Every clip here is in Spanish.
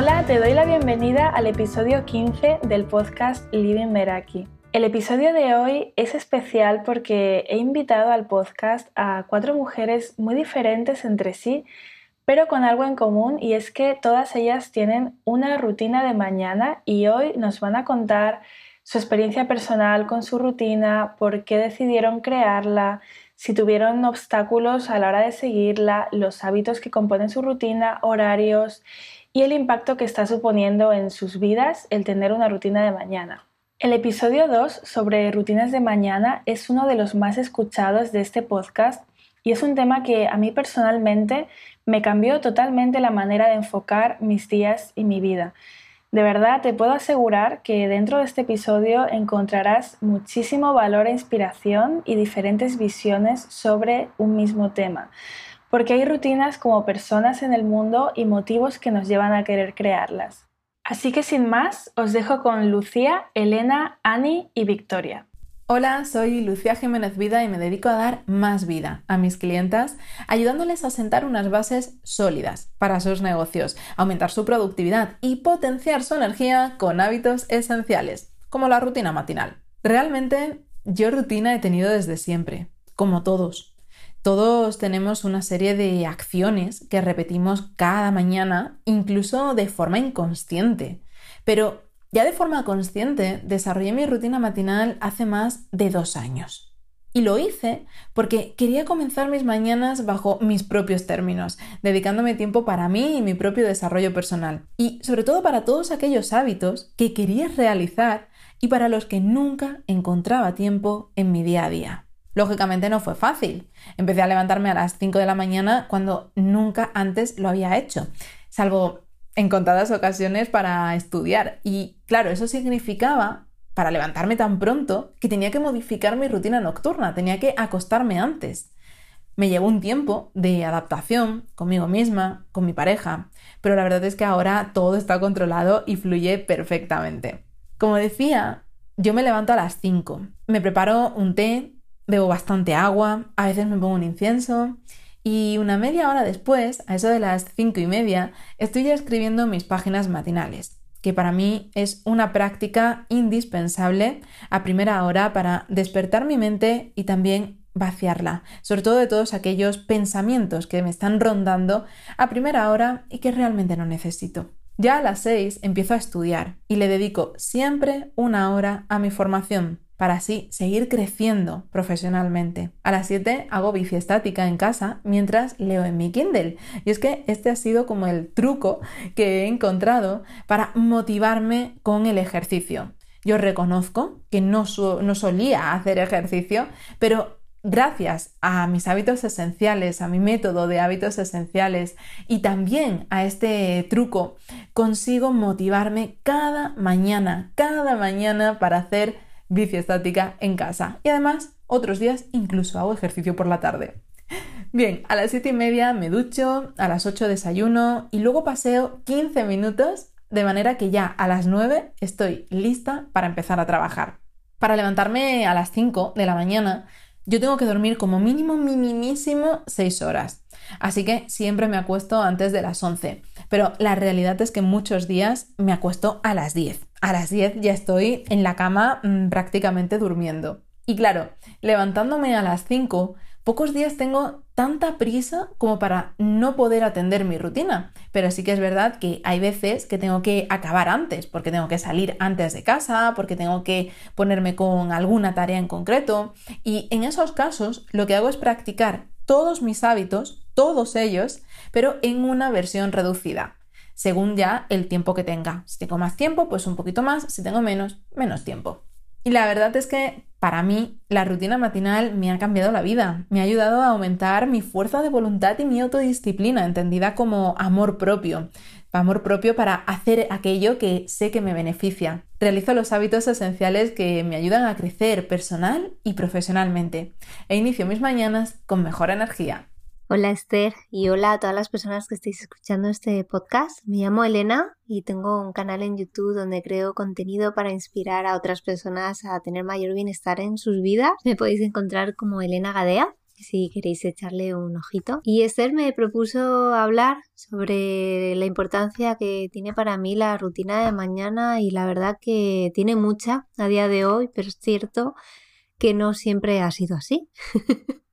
Hola, te doy la bienvenida al episodio 15 del podcast Living Meraki. El episodio de hoy es especial porque he invitado al podcast a cuatro mujeres muy diferentes entre sí, pero con algo en común y es que todas ellas tienen una rutina de mañana y hoy nos van a contar su experiencia personal con su rutina, por qué decidieron crearla, si tuvieron obstáculos a la hora de seguirla, los hábitos que componen su rutina, horarios y el impacto que está suponiendo en sus vidas el tener una rutina de mañana. El episodio 2 sobre rutinas de mañana es uno de los más escuchados de este podcast y es un tema que a mí personalmente me cambió totalmente la manera de enfocar mis días y mi vida. De verdad te puedo asegurar que dentro de este episodio encontrarás muchísimo valor e inspiración y diferentes visiones sobre un mismo tema, porque hay rutinas como personas en el mundo y motivos que nos llevan a querer crearlas. Así que sin más, os dejo con Lucía, Elena, Ani y Victoria. Hola, soy Lucía Jiménez Vida y me dedico a dar más vida a mis clientas, ayudándoles a sentar unas bases sólidas para sus negocios, aumentar su productividad y potenciar su energía con hábitos esenciales, como la rutina matinal. Realmente, yo rutina he tenido desde siempre, como todos. Todos tenemos una serie de acciones que repetimos cada mañana, incluso de forma inconsciente. Pero ya de forma consciente desarrollé mi rutina matinal hace más de dos años. Y lo hice porque quería comenzar mis mañanas bajo mis propios términos, dedicándome tiempo para mí y mi propio desarrollo personal. Y sobre todo para todos aquellos hábitos que quería realizar y para los que nunca encontraba tiempo en mi día a día. Lógicamente no fue fácil. Empecé a levantarme a las 5 de la mañana cuando nunca antes lo había hecho, salvo en contadas ocasiones para estudiar. Y claro, eso significaba, para levantarme tan pronto, que tenía que modificar mi rutina nocturna, tenía que acostarme antes. Me llevó un tiempo de adaptación conmigo misma, con mi pareja, pero la verdad es que ahora todo está controlado y fluye perfectamente. Como decía, yo me levanto a las 5, me preparo un té, bebo bastante agua, a veces me pongo un incienso y una media hora después, a eso de las cinco y media, estoy ya escribiendo mis páginas matinales, que para mí es una práctica indispensable a primera hora para despertar mi mente y también vaciarla, sobre todo de todos aquellos pensamientos que me están rondando a primera hora y que realmente no necesito. Ya a las seis empiezo a estudiar y le dedico siempre una hora a mi formación, para así seguir creciendo profesionalmente. A las 7 hago bici estática en casa mientras leo en mi Kindle. Y es que este ha sido como el truco que he encontrado para motivarme con el ejercicio. Yo reconozco que no, no solía hacer ejercicio, pero gracias a mis hábitos esenciales, a mi método de hábitos esenciales y también a este truco, consigo motivarme cada mañana, cada mañana para hacer bici estática en casa. Y además, otros días incluso hago ejercicio por la tarde. Bien, a las 7 y media me ducho, a las 8 desayuno y luego paseo 15 minutos de manera que ya a las 9 estoy lista para empezar a trabajar. Para levantarme a las 5 de la mañana, yo tengo que dormir como mínimo, minimísimo 6 horas. Así que siempre me acuesto antes de las 11. Pero la realidad es que muchos días me acuesto a las 10. A las 10 ya estoy en la cama mm, prácticamente durmiendo. Y claro, levantándome a las 5, pocos días tengo tanta prisa como para no poder atender mi rutina. Pero sí que es verdad que hay veces que tengo que acabar antes, porque tengo que salir antes de casa, porque tengo que ponerme con alguna tarea en concreto. Y en esos casos lo que hago es practicar todos mis hábitos, todos ellos, pero en una versión reducida, según ya el tiempo que tenga. Si tengo más tiempo, pues un poquito más, si tengo menos, menos tiempo. Y la verdad es que para mí la rutina matinal me ha cambiado la vida, me ha ayudado a aumentar mi fuerza de voluntad y mi autodisciplina, entendida como amor propio. Amor propio para hacer aquello que sé que me beneficia. Realizo los hábitos esenciales que me ayudan a crecer personal y profesionalmente. E inicio mis mañanas con mejor energía. Hola Esther y hola a todas las personas que estáis escuchando este podcast. Me llamo Elena y tengo un canal en YouTube donde creo contenido para inspirar a otras personas a tener mayor bienestar en sus vidas. Me podéis encontrar como Elena Gadea si queréis echarle un ojito. Y Esther me propuso hablar sobre la importancia que tiene para mí la rutina de mañana y la verdad que tiene mucha a día de hoy, pero es cierto que no siempre ha sido así.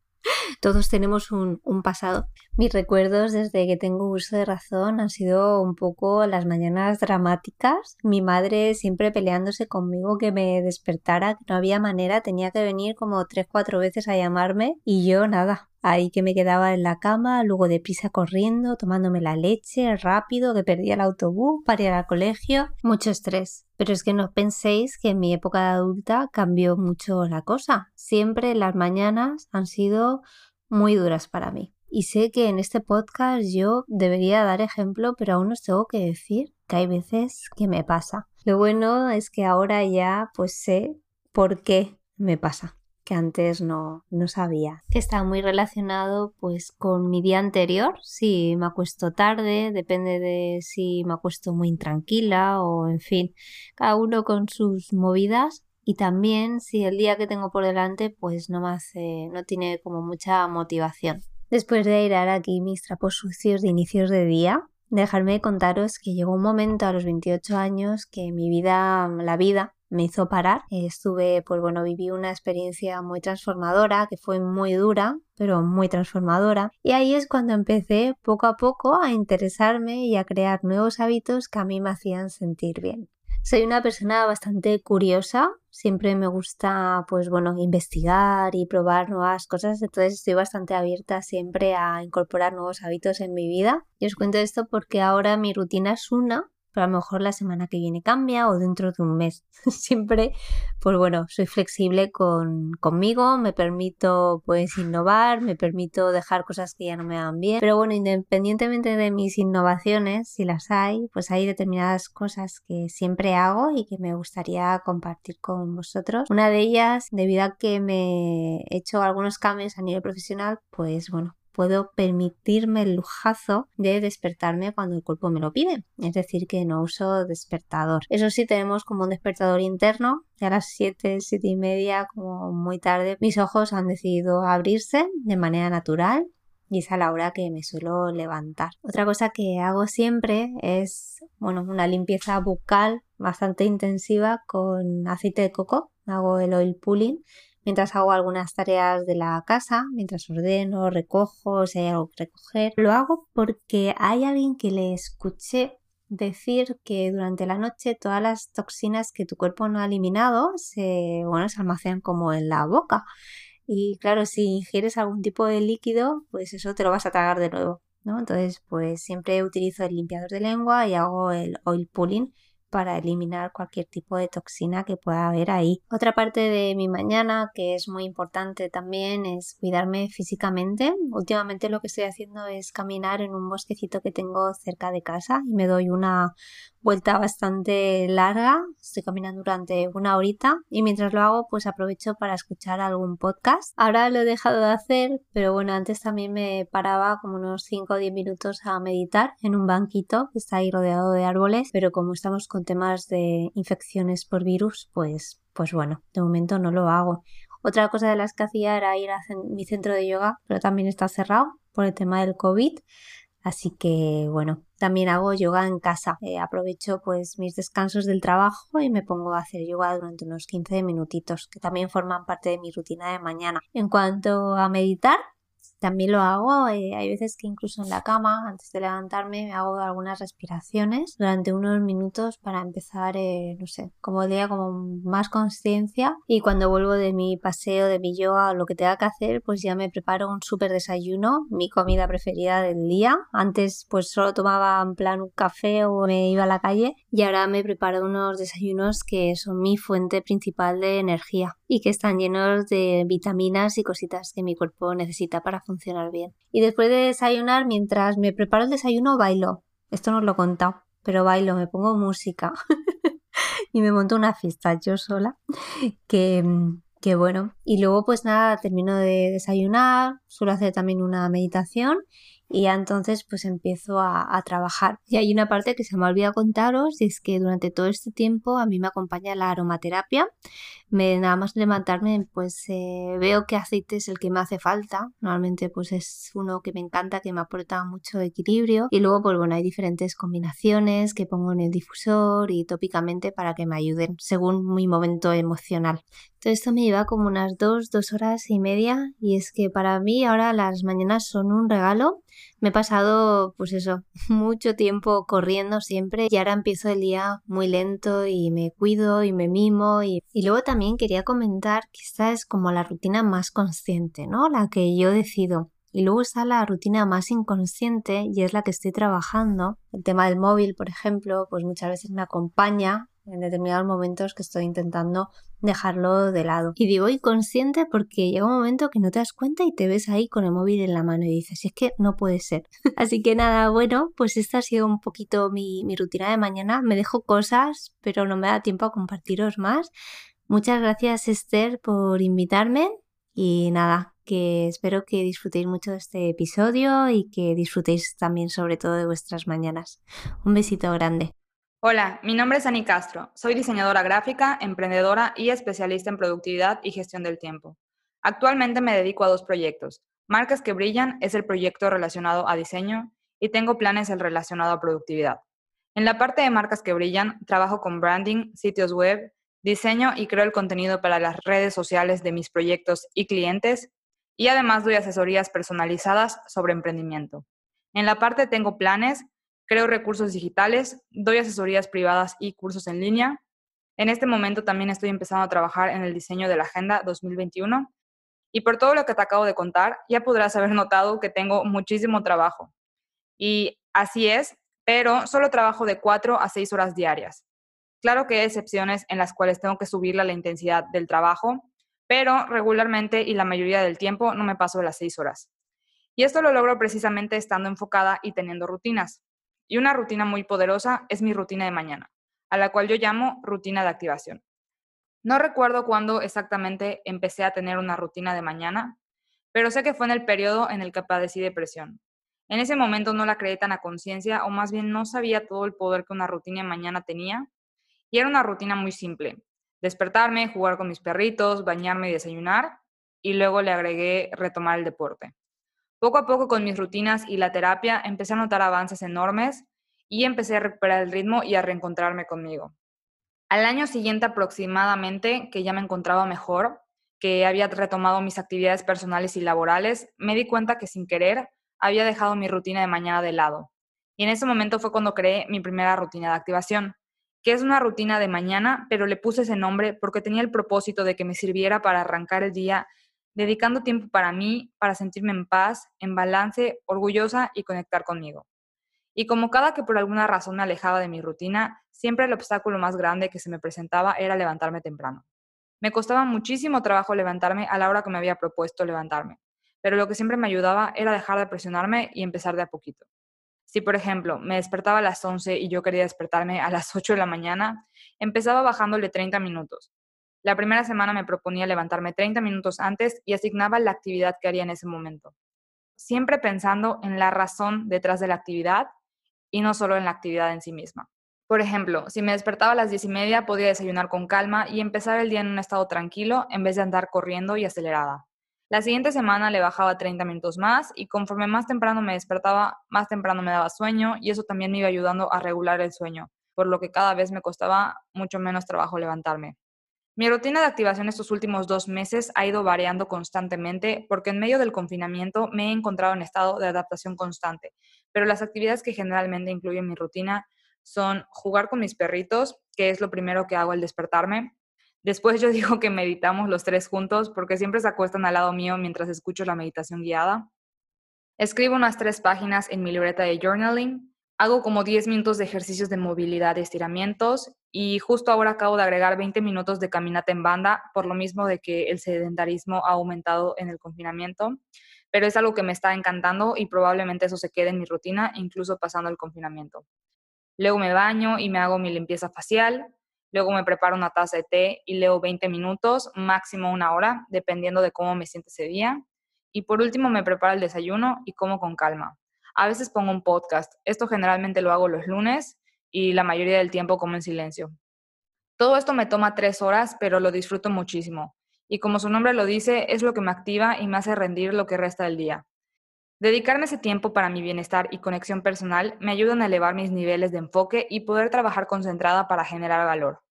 Todos tenemos un, pasado. Mis recuerdos desde que tengo uso de razón han sido un poco las mañanas dramáticas. Mi madre siempre peleándose conmigo que me despertara, que no había manera, tenía que venir como tres, cuatro veces a llamarme y yo nada, ahí que me quedaba en la cama, luego deprisa corriendo, tomándome la leche rápido, que perdía el autobús para ir al colegio, mucho estrés. Pero es que no penséis que en mi época de adulta cambió mucho la cosa. Siempre las mañanas han sido muy duras para mí. Y sé que en este podcast yo debería dar ejemplo, pero aún os tengo que decir que hay veces que me pasa. Lo bueno es que ahora ya pues sé por qué me pasa que antes no, no sabía. Está muy relacionado pues con mi día anterior. Si me acuesto tarde, depende de si me acuesto muy intranquila o en fin, cada uno con sus movidas. Y también si el día que tengo por delante pues no me hace, no tiene como mucha motivación. Después de airar aquí mis trapos sucios de inicios de día, dejarme contaros que llegó un momento a los 28 años que mi vida, la vida, me hizo parar. Estuve, pues bueno, viví una experiencia muy transformadora, que fue muy dura, pero muy transformadora. Y ahí es cuando empecé poco a poco a interesarme y a crear nuevos hábitos que a mí me hacían sentir bien. Soy una persona bastante curiosa, siempre me gusta, pues bueno, investigar y probar nuevas cosas, entonces estoy bastante abierta siempre a incorporar nuevos hábitos en mi vida. Y os cuento esto porque ahora mi rutina es una, pero a lo mejor la semana que viene cambia o dentro de un mes. Siempre, pues bueno, soy flexible con, conmigo, me permito pues innovar, me permito dejar cosas que ya no me van bien, pero bueno, independientemente de mis innovaciones, si las hay, pues hay determinadas cosas que siempre hago y que me gustaría compartir con vosotros. Una de ellas, debido a que me he hecho algunos cambios a nivel profesional, pues bueno, puedo permitirme el lujazo de despertarme cuando el cuerpo me lo pide. Es decir, que no uso despertador. Eso sí, tenemos como un despertador interno. a las 7, 7 y media, como muy tarde, mis ojos han decidido abrirse de manera natural y es a la hora que me suelo levantar. Otra cosa que hago siempre es, bueno, una limpieza bucal bastante intensiva con aceite de coco. Hago el oil pulling mientras hago algunas tareas de la casa, mientras ordeno, recojo, si hay algo que recoger. Lo hago porque hay alguien que le escuché decir que durante la noche todas las toxinas que tu cuerpo no ha eliminado se, bueno, se almacenan como en la boca. Y claro, si ingieres algún tipo de líquido, pues eso te lo vas a tragar de nuevo. ¿no? Entonces, pues siempre utilizo el limpiador de lengua y hago el oil pulling para eliminar cualquier tipo de toxina que pueda haber ahí. Otra parte de mi mañana que es muy importante también es cuidarme físicamente. Últimamente lo que estoy haciendo es caminar en un bosquecito que tengo cerca de casa y me doy una vuelta bastante larga, estoy caminando durante una horita y mientras lo hago pues aprovecho para escuchar algún podcast. Ahora lo he dejado de hacer, pero bueno, antes también me paraba como unos 5 o 10 minutos a meditar en un banquito que está ahí rodeado de árboles, pero como estamos con temas de infecciones por virus, pues, pues bueno, de momento no lo hago. Otra cosa de las que hacía era ir a mi centro de yoga, pero también está cerrado por el tema del COVID. Así que bueno, también hago yoga en casa. Eh, aprovecho pues mis descansos del trabajo y me pongo a hacer yoga durante unos 15 minutitos, que también forman parte de mi rutina de mañana. En cuanto a meditar, también lo hago, eh, hay veces que incluso en la cama, antes de levantarme, me hago algunas respiraciones durante unos minutos para empezar, eh, no sé, como día como más conciencia y cuando vuelvo de mi paseo, de mi yoga o lo que tenga que hacer, pues ya me preparo un súper desayuno, mi comida preferida del día. Antes pues solo tomaba en plan un café o me iba a la calle y ahora me preparo unos desayunos que son mi fuente principal de energía y que están llenos de vitaminas y cositas que mi cuerpo necesita para funcionar bien. Y después de desayunar, mientras me preparo el desayuno, bailo. Esto no os lo he contado, pero bailo, me pongo música y me monto una fiesta yo sola. Que, bueno. Y luego, pues nada, termino de desayunar, suelo hacer también una meditación y entonces pues empiezo a, trabajar. Y hay una parte que se me ha olvidado contaros y es que durante todo este tiempo a mí me acompaña la aromaterapia. Me, nada más levantarme pues eh, veo qué aceite es el que me hace falta. Normalmente pues es uno que me encanta, que me aporta mucho equilibrio. Y luego pues bueno hay diferentes combinaciones que pongo en el difusor y tópicamente para que me ayuden según mi momento emocional. Esto me lleva como unas dos, dos horas y media y es que para mí ahora las mañanas son un regalo. Me he pasado, pues eso, mucho tiempo corriendo siempre y ahora empiezo el día muy lento y me cuido y me mimo y, y luego también quería comentar que esta es como la rutina más consciente, ¿no? La que yo decido. Y luego está la rutina más inconsciente y es la que estoy trabajando. El tema del móvil, por ejemplo, pues muchas veces me acompaña en determinados momentos que estoy intentando dejarlo de lado. Y digo inconsciente porque llega un momento que no te das cuenta y te ves ahí con el móvil en la mano y dices, es que no puede ser. Así que nada, bueno, pues esta ha sido un poquito mi, mi rutina de mañana. Me dejo cosas, pero no me da tiempo a compartiros más. Muchas gracias Esther por invitarme y nada, que espero que disfrutéis mucho de este episodio y que disfrutéis también sobre todo de vuestras mañanas. Un besito grande. Hola, mi nombre es Ani Castro. Soy diseñadora gráfica, emprendedora y especialista en productividad y gestión del tiempo. Actualmente me dedico a dos proyectos. Marcas que brillan es el proyecto relacionado a diseño y tengo planes el relacionado a productividad. En la parte de marcas que brillan, trabajo con branding, sitios web, diseño y creo el contenido para las redes sociales de mis proyectos y clientes y además doy asesorías personalizadas sobre emprendimiento. En la parte tengo planes, creo recursos digitales, doy asesorías privadas y cursos en línea. En este momento también estoy empezando a trabajar en el diseño de la Agenda 2021. Y por todo lo que te acabo de contar, ya podrás haber notado que tengo muchísimo trabajo. Y así es, pero solo trabajo de 4 a 6 horas diarias. Claro que hay excepciones en las cuales tengo que subirle la intensidad del trabajo, pero regularmente y la mayoría del tiempo no me paso de las 6 horas. Y esto lo logro precisamente estando enfocada y teniendo rutinas. Y una rutina muy poderosa es mi rutina de mañana, a la cual yo llamo rutina de activación. No recuerdo cuándo exactamente empecé a tener una rutina de mañana, pero sé que fue en el periodo en el que padecí depresión. En ese momento no la creí tan a conciencia, o más bien no sabía todo el poder que una rutina de mañana tenía, y era una rutina muy simple. Despertarme, jugar con mis perritos, bañarme y desayunar, y luego le agregué retomar el deporte. Poco a poco con mis rutinas y la terapia empecé a notar avances enormes y empecé a recuperar el ritmo y a reencontrarme conmigo. Al año siguiente aproximadamente, que ya me encontraba mejor, que había retomado mis actividades personales y laborales, me di cuenta que sin querer había dejado mi rutina de mañana de lado. Y en ese momento fue cuando creé mi primera rutina de activación, que es una rutina de mañana, pero le puse ese nombre porque tenía el propósito de que me sirviera para arrancar el día dedicando tiempo para mí, para sentirme en paz, en balance, orgullosa y conectar conmigo. Y como cada que por alguna razón me alejaba de mi rutina, siempre el obstáculo más grande que se me presentaba era levantarme temprano. Me costaba muchísimo trabajo levantarme a la hora que me había propuesto levantarme, pero lo que siempre me ayudaba era dejar de presionarme y empezar de a poquito. Si, por ejemplo, me despertaba a las 11 y yo quería despertarme a las 8 de la mañana, empezaba bajándole 30 minutos, la primera semana me proponía levantarme 30 minutos antes y asignaba la actividad que haría en ese momento, siempre pensando en la razón detrás de la actividad y no solo en la actividad en sí misma. Por ejemplo, si me despertaba a las 10 y media, podía desayunar con calma y empezar el día en un estado tranquilo en vez de andar corriendo y acelerada. La siguiente semana le bajaba 30 minutos más y conforme más temprano me despertaba, más temprano me daba sueño y eso también me iba ayudando a regular el sueño, por lo que cada vez me costaba mucho menos trabajo levantarme. Mi rutina de activación estos últimos dos meses ha ido variando constantemente porque en medio del confinamiento me he encontrado en estado de adaptación constante, pero las actividades que generalmente incluyen mi rutina son jugar con mis perritos, que es lo primero que hago al despertarme. Después yo digo que meditamos los tres juntos porque siempre se acuestan al lado mío mientras escucho la meditación guiada. Escribo unas tres páginas en mi libreta de journaling hago como 10 minutos de ejercicios de movilidad y estiramientos y justo ahora acabo de agregar 20 minutos de caminata en banda, por lo mismo de que el sedentarismo ha aumentado en el confinamiento, pero es algo que me está encantando y probablemente eso se quede en mi rutina, incluso pasando el confinamiento. Luego me baño y me hago mi limpieza facial, luego me preparo una taza de té y leo 20 minutos, máximo una hora, dependiendo de cómo me siente ese día. Y por último me preparo el desayuno y como con calma A veces pongo un podcast. Esto generalmente lo hago los lunes y la mayoría del tiempo como en silencio. Todo esto me toma tres horas, pero lo disfruto muchísimo. Y como su nombre lo dice, es lo que me activa y me hace rendir lo que resta del día. Dedicarme ese tiempo para mi bienestar y conexión personal me ayudan a elevar mis niveles de enfoque y poder trabajar concentrada para generar valor.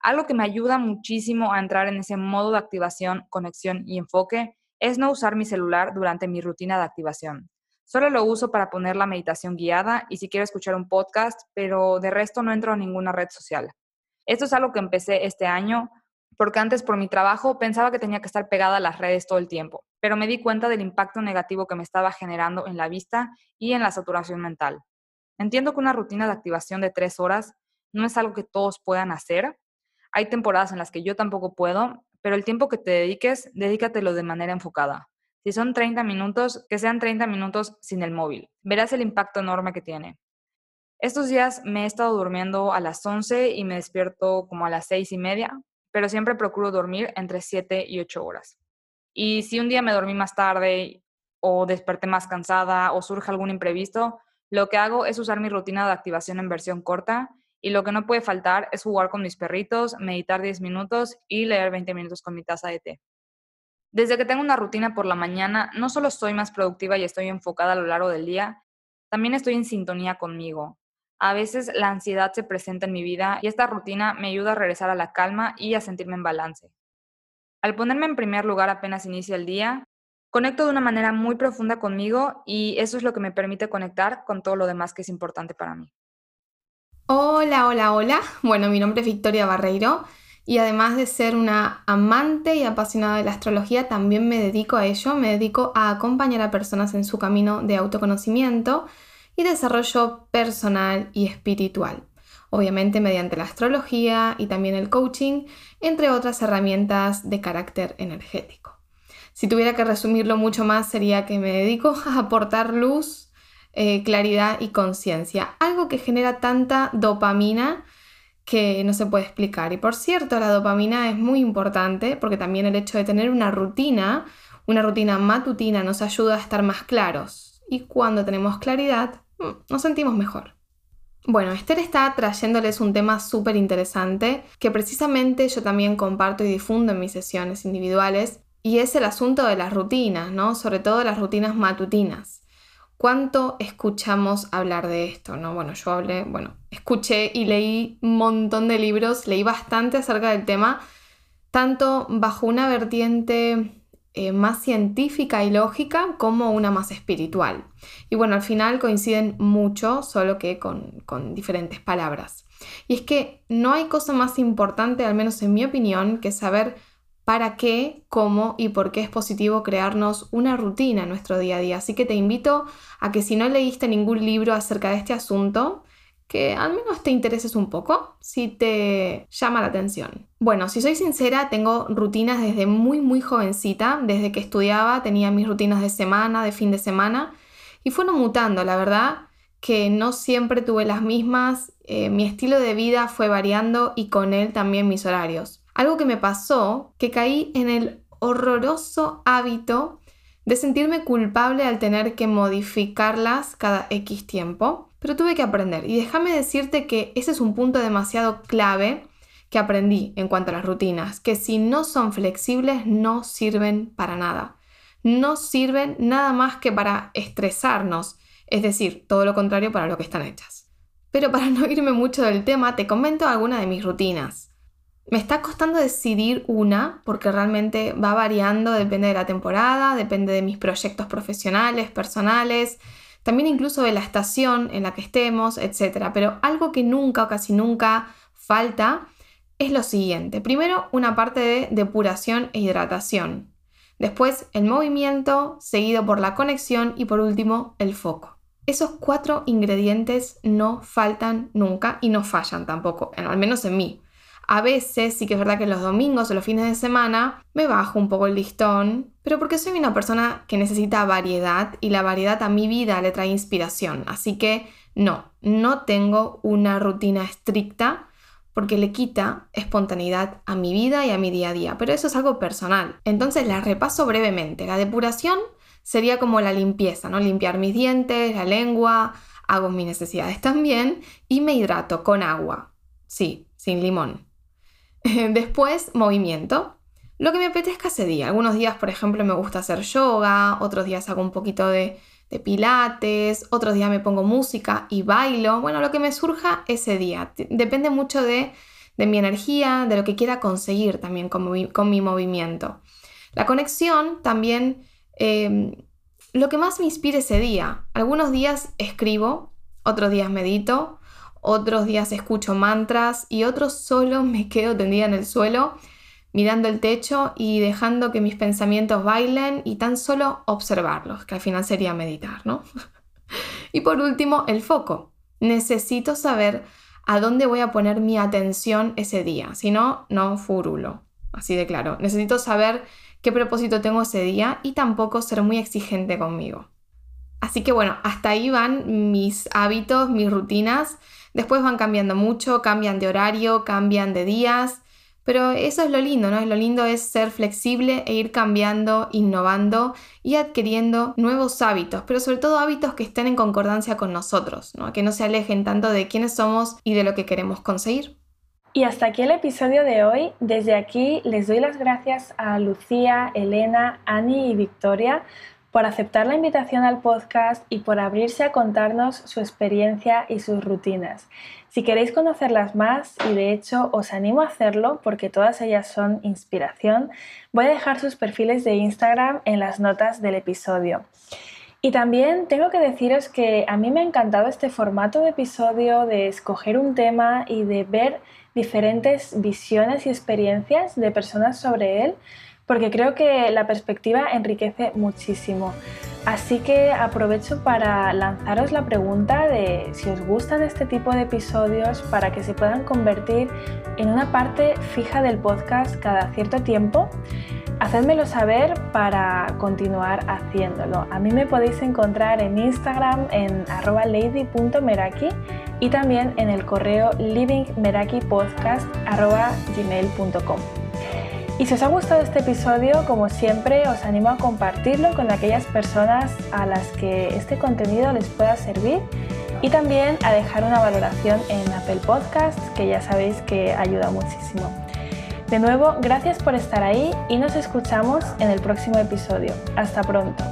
Algo que me ayuda muchísimo a entrar en ese modo de activación, conexión y enfoque es no usar mi celular durante mi rutina de activación. Solo lo uso para poner la meditación guiada y si quiero escuchar un podcast, pero de resto no entro a ninguna red social. Esto es algo que empecé este año porque antes por mi trabajo pensaba que tenía que estar pegada a las redes todo el tiempo, pero me di cuenta del impacto negativo que me estaba generando en la vista y en la saturación mental. Entiendo que una rutina de activación de tres horas no es algo que todos puedan hacer. Hay temporadas en las que yo tampoco puedo, pero el tiempo que te dediques, dedícatelo de manera enfocada. Si son 30 minutos, que sean 30 minutos sin el móvil. Verás el impacto enorme que tiene. Estos días me he estado durmiendo a las 11 y me despierto como a las 6 y media, pero siempre procuro dormir entre 7 y 8 horas. Y si un día me dormí más tarde o desperté más cansada o surge algún imprevisto, lo que hago es usar mi rutina de activación en versión corta y lo que no puede faltar es jugar con mis perritos, meditar 10 minutos y leer 20 minutos con mi taza de té. Desde que tengo una rutina por la mañana, no solo soy más productiva y estoy enfocada a lo largo del día, también estoy en sintonía conmigo. A veces la ansiedad se presenta en mi vida y esta rutina me ayuda a regresar a la calma y a sentirme en balance. Al ponerme en primer lugar apenas inicia el día, conecto de una manera muy profunda conmigo y eso es lo que me permite conectar con todo lo demás que es importante para mí. Hola, hola, hola. Bueno, mi nombre es Victoria Barreiro y además de ser una amante y apasionada de la astrología, también me dedico a ello, me dedico a acompañar a personas en su camino de autoconocimiento y desarrollo personal y espiritual. Obviamente mediante la astrología y también el coaching, entre otras herramientas de carácter energético. Si tuviera que resumirlo mucho más, sería que me dedico a aportar luz, eh, claridad y conciencia, algo que genera tanta dopamina que no se puede explicar. Y por cierto, la dopamina es muy importante porque también el hecho de tener una rutina, una rutina matutina, nos ayuda a estar más claros. Y cuando tenemos claridad, nos sentimos mejor. Bueno, Esther está trayéndoles un tema súper interesante que precisamente yo también comparto y difundo en mis sesiones individuales y es el asunto de las rutinas, ¿no? Sobre todo las rutinas matutinas. ¿Cuánto escuchamos hablar de esto, no? Bueno, yo hablé, bueno, escuché y leí un montón de libros, leí bastante acerca del tema, tanto bajo una vertiente eh, más científica y lógica como una más espiritual. Y bueno, al final coinciden mucho, solo que con, con diferentes palabras. Y es que no hay cosa más importante, al menos en mi opinión, que saber para qué, cómo y por qué es positivo crearnos una rutina en nuestro día a día. Así que te invito a que si no leíste ningún libro acerca de este asunto, que al menos te intereses un poco si te llama la atención. Bueno, si soy sincera, tengo rutinas desde muy muy jovencita, desde que estudiaba tenía mis rutinas de semana, de fin de semana, y fueron mutando, la verdad que no siempre tuve las mismas, eh, mi estilo de vida fue variando y con él también mis horarios. Algo que me pasó, que caí en el horroroso hábito de sentirme culpable al tener que modificarlas cada X tiempo pero tuve que aprender. Y déjame decirte que ese es un punto demasiado clave que aprendí en cuanto a las rutinas, que si no son flexibles no sirven para nada. No sirven nada más que para estresarnos, es decir, todo lo contrario para lo que están hechas. Pero para no irme mucho del tema, te comento alguna de mis rutinas. Me está costando decidir una porque realmente va variando, depende de la temporada, depende de mis proyectos profesionales, personales, también incluso de la estación en la que estemos, etc. Pero algo que nunca o casi nunca falta es lo siguiente. Primero, una parte de depuración e hidratación. Después, el movimiento, seguido por la conexión y por último, el foco. Esos cuatro ingredientes no faltan nunca y no fallan tampoco, al menos en mí. A veces sí que es verdad que los domingos o los fines de semana me bajo un poco el listón, pero porque soy una persona que necesita variedad y la variedad a mi vida le trae inspiración. Así que no, no tengo una rutina estricta porque le quita espontaneidad a mi vida y a mi día a día, pero eso es algo personal. Entonces la repaso brevemente. La depuración sería como la limpieza, ¿no? Limpiar mis dientes, la lengua, hago mis necesidades también y me hidrato con agua. Sí, sin limón. Después, movimiento. Lo que me apetezca ese día. Algunos días, por ejemplo, me gusta hacer yoga, otros días hago un poquito de, pilates, otros días me pongo música y bailo. Bueno, lo que me surja ese día. Depende mucho de, mi energía, de lo que quiera conseguir también con mi, movimiento. La conexión también, em, lo que más me inspira ese día. Algunos días escribo, otros días medito, otros días escucho mantras y otros solo me quedo tendida en el suelo mirando el techo y dejando que mis pensamientos bailen y tan solo observarlos, que al final sería meditar, ¿no? y por último, el foco. Necesito saber a dónde voy a poner mi atención ese día, si no, no furulo, así de claro. Necesito saber qué propósito tengo ese día y tampoco ser muy exigente conmigo. Así que bueno, hasta ahí van mis hábitos, mis rutinas. Después van cambiando mucho, cambian de horario, cambian de días, pero eso es lo lindo, ¿no? Lo lindo es ser flexible e ir cambiando, innovando y adquiriendo nuevos hábitos, pero sobre todo hábitos que estén en concordancia con nosotros, ¿no? Que no se alejen tanto de quiénes somos y de lo que queremos conseguir. Y hasta aquí el episodio de hoy. Desde aquí les doy las gracias a Lucía, Elena, Ani y Victoria por aceptar la invitación al podcast y por abrirse a contarnos su experiencia y sus rutinas. Si queréis conocerlas más, y de hecho os animo a hacerlo porque todas ellas son inspiración, voy a dejar sus perfiles de Instagram en las notas del episodio. Y también tengo que deciros que a mí me ha encantado este formato de episodio de escoger un tema y de ver diferentes visiones y experiencias de personas sobre él porque creo que la perspectiva enriquece muchísimo. Así que aprovecho para lanzaros la pregunta de si os gustan este tipo de episodios para que se puedan convertir en una parte fija del podcast cada cierto tiempo. Hacedmelo saber para continuar haciéndolo. A mí me podéis encontrar en Instagram en lady.meraki y también en el correo livingmerakipodcast.gmail.com. Y si os ha gustado este episodio, como siempre, os animo a compartirlo con aquellas personas a las que este contenido les pueda servir y también a dejar una valoración en Apple Podcasts, que ya sabéis que ayuda muchísimo. De nuevo, gracias por estar ahí y nos escuchamos en el próximo episodio. Hasta pronto.